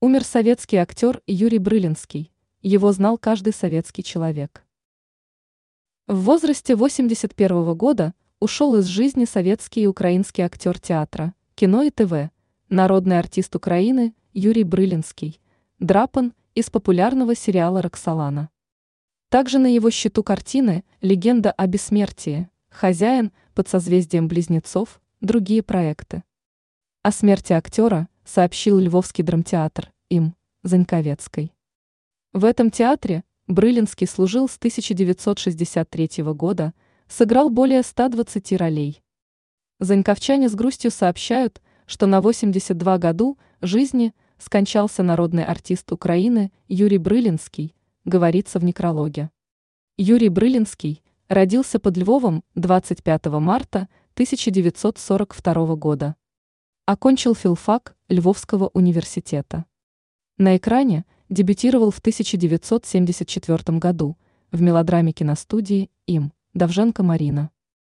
Умер советский актер Юрий Брылинский. Его знал каждый советский человек. В возрасте 81 года ушел из жизни советский и украинский актер театра, кино и ТВ, народный артист Украины Юрий Брылинский, драпан из популярного сериала «Роксолана». Также на его счету картины «Легенда о бессмертии», «Хозяин» под созвездием близнецов, другие проекты. О смерти актера сообщил Львовский драмтеатр им Заньковецкой. В этом театре Брылинский служил с 1963 года, сыграл более 120 ролей. Заньковчане с грустью сообщают, что на 82 году жизни скончался народный артист Украины Юрий Брылинский, говорится в некрологе. Юрий Брылинский родился под Львовом 25 марта 1942 года. Окончил филфак Львовского университета. На экране дебютировал в 1974 году в мелодраме киностудии «Им» Давженко Марина.